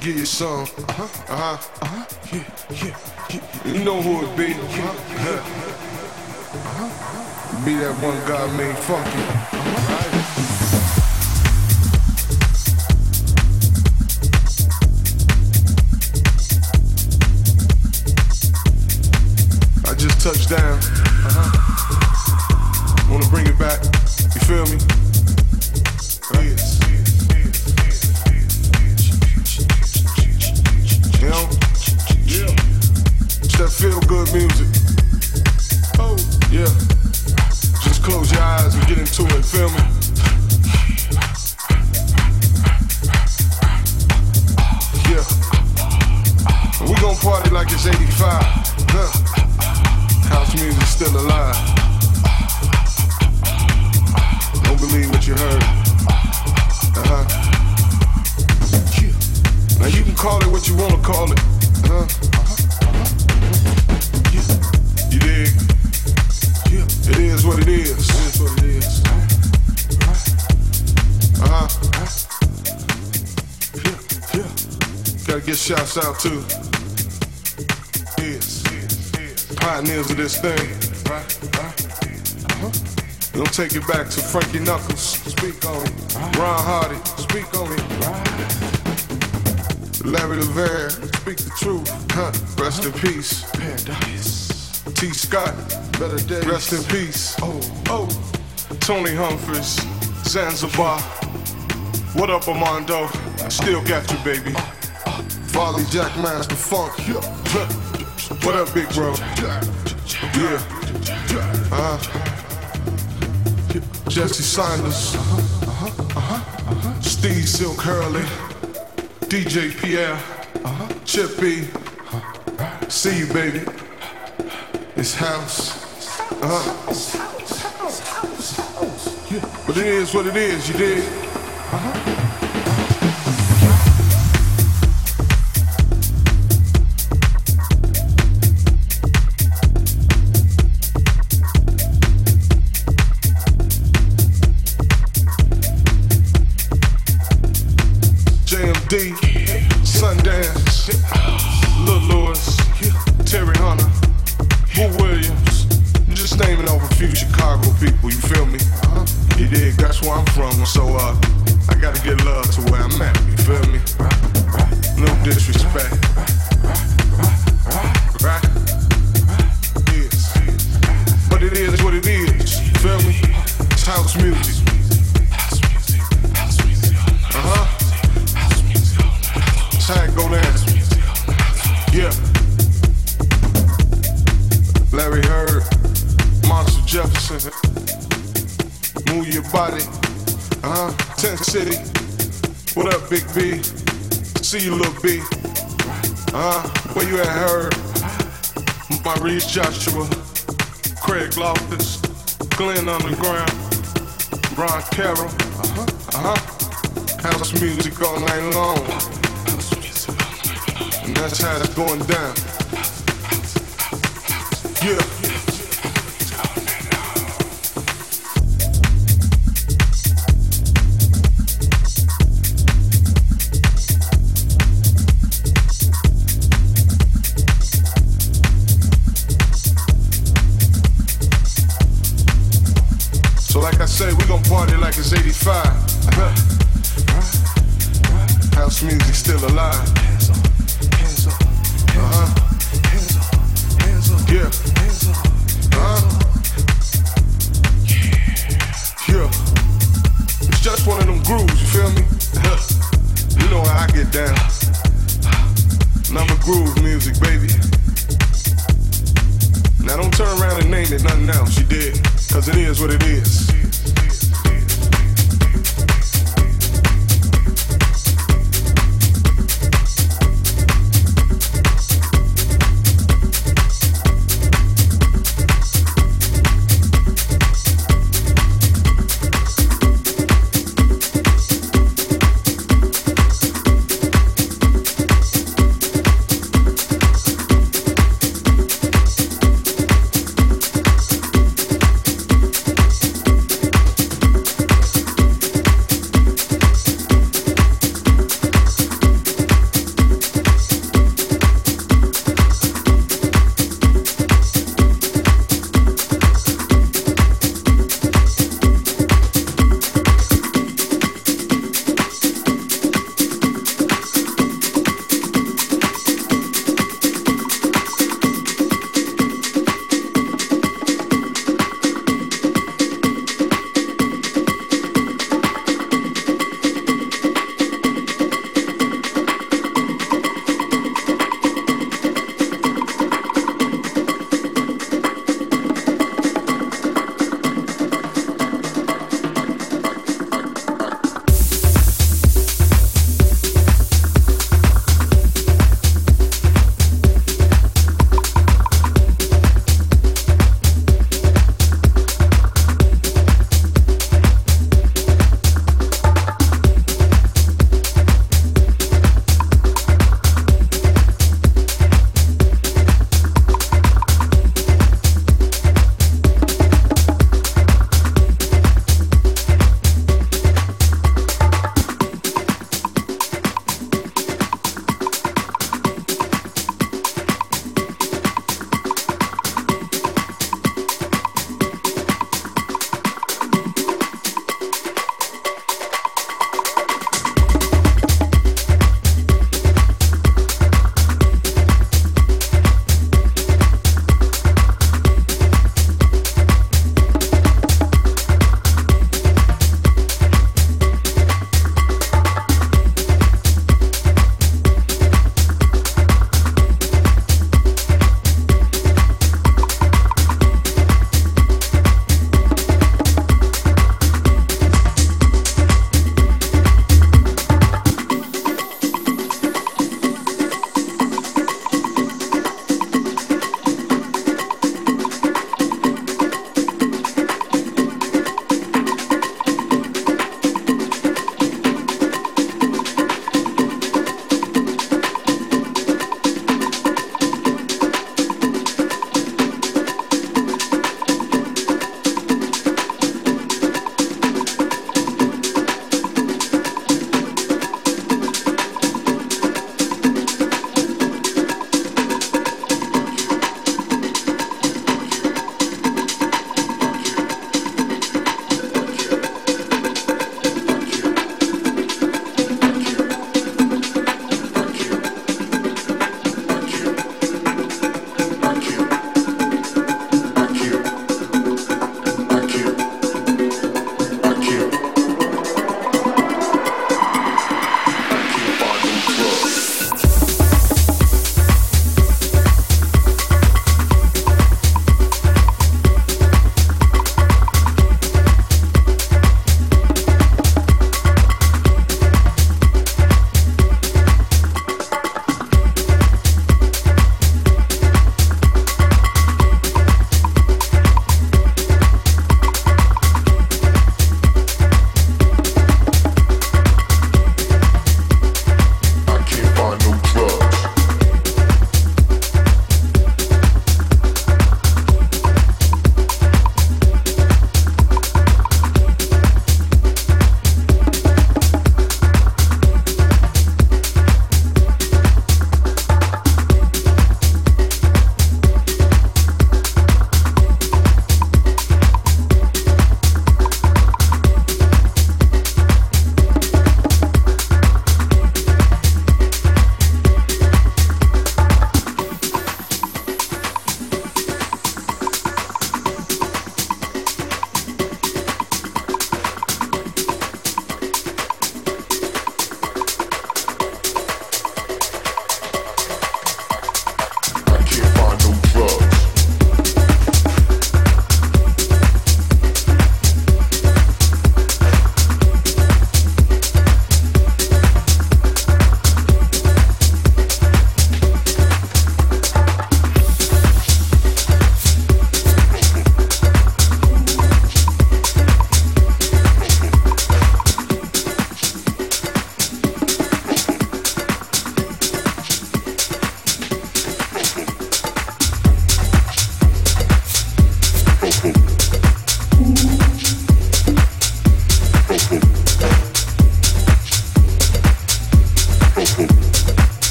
give you some. Uh-huh, uh-huh, uh-huh, yeah, yeah, yeah. You know who it be. Uh-huh. Be that one guy made funky. Shouts out to pioneers of this thing. Don't take it back to Frankie Knuckles. Speak on it. Ron Hardy. Speak on it. Larry Levan. Speak the truth. Huh. Rest in peace. Paradise. Tee Scott. Better days. Rest in peace. Oh. Oh. Tony Humphries. Zanzibar. What up, Armando? Still got you, baby. Farley Jackmaster Funk. What up, big bro? Yeah. Jesse. Uh huh. Uh huh. Uh huh. Steve Silk Hurley. DJ Pierre. Chip B. See you, baby. It's house. Uh-huh. But it is what it is, you dig? Music. Uh-huh. That's how it. Yeah. Larry Heard, Marshall Jefferson. Move your body. Uh huh. Tent City. What up, Big B? See you, little B. Uh huh. Where you at, Heard? Maurice Joshua. Craig Loftis. Glenn Underground. Ron Carroll. Uh huh. Uh huh. House music all night long. And that's how it's going down. Yeah.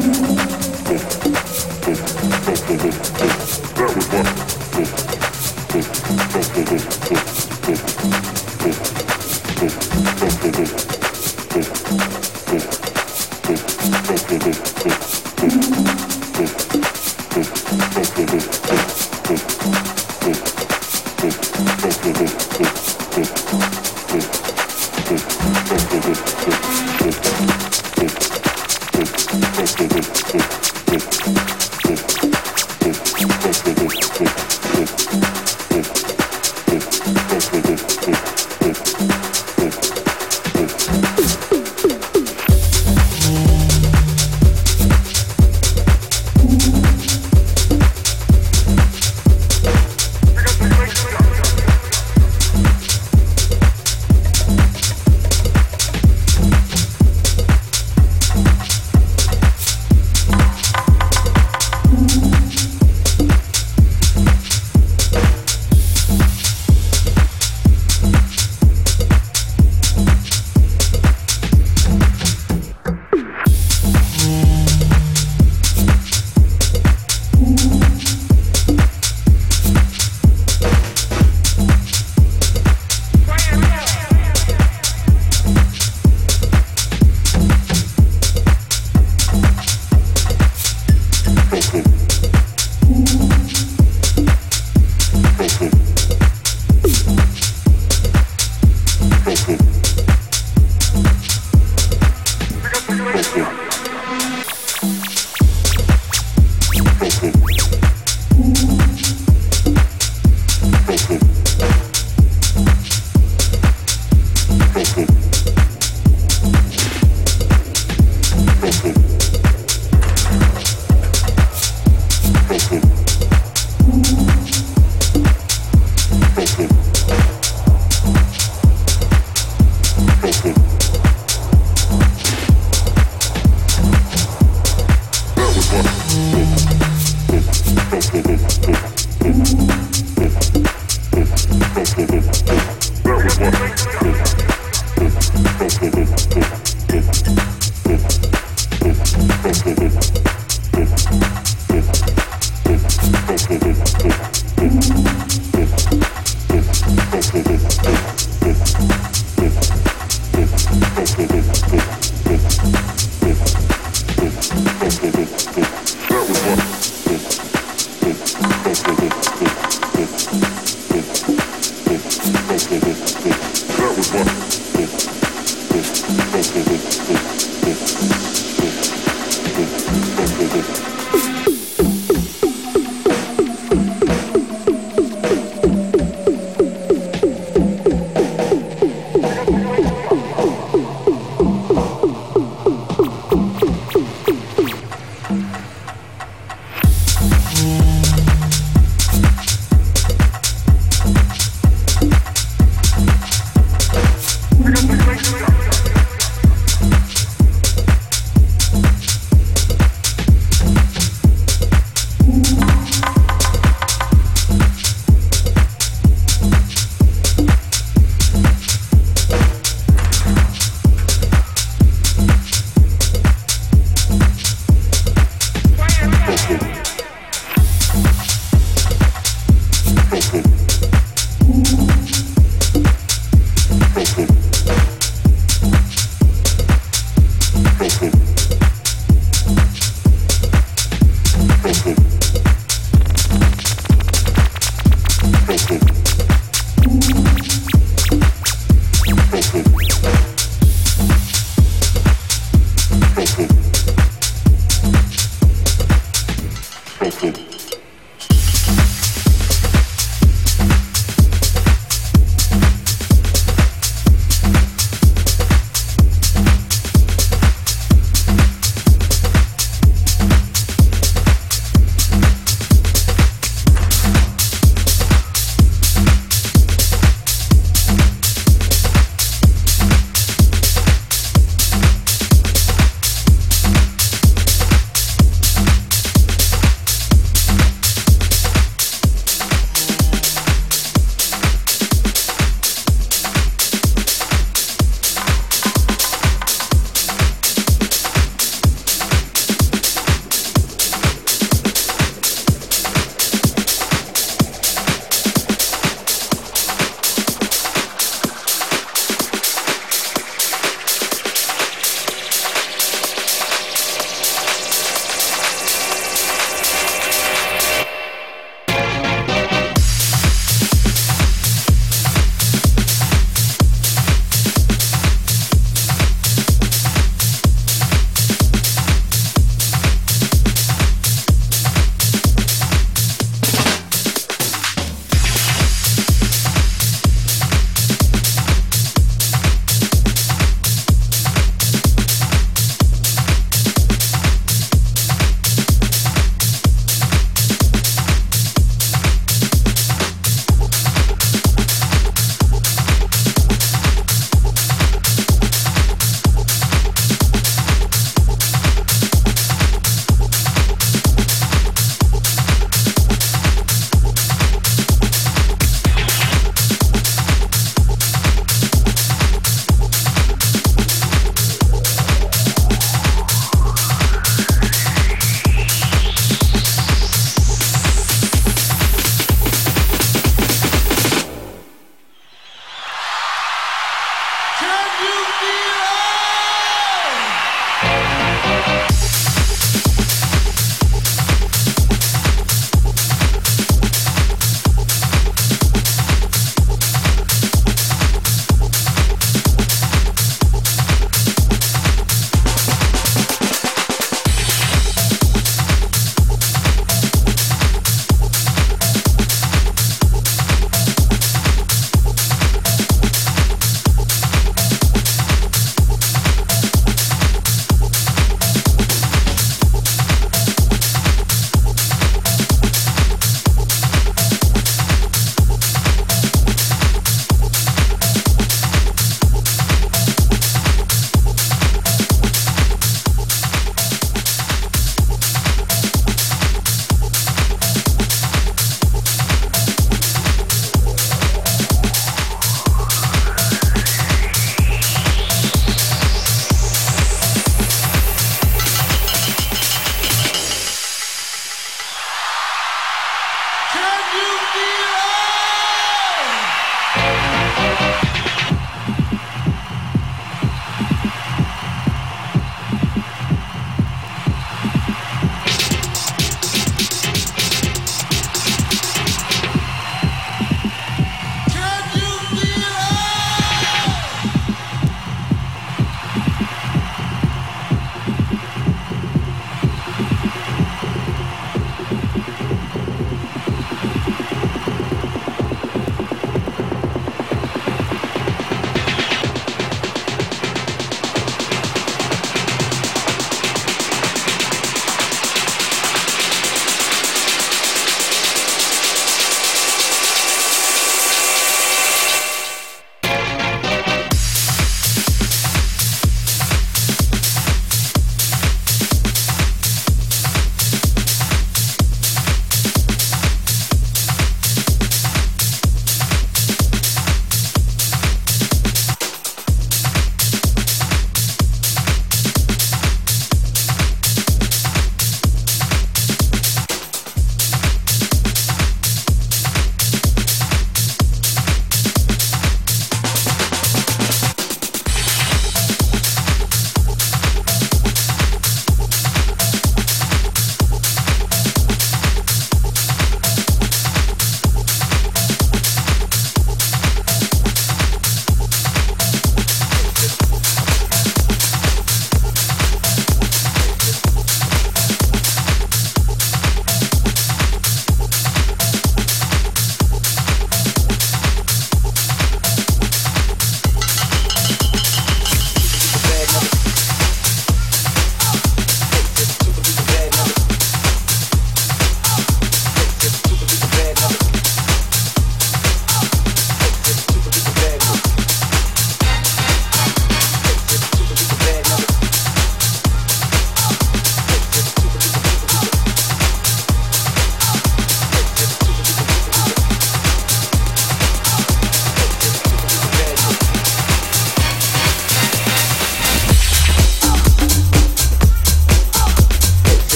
That was fun.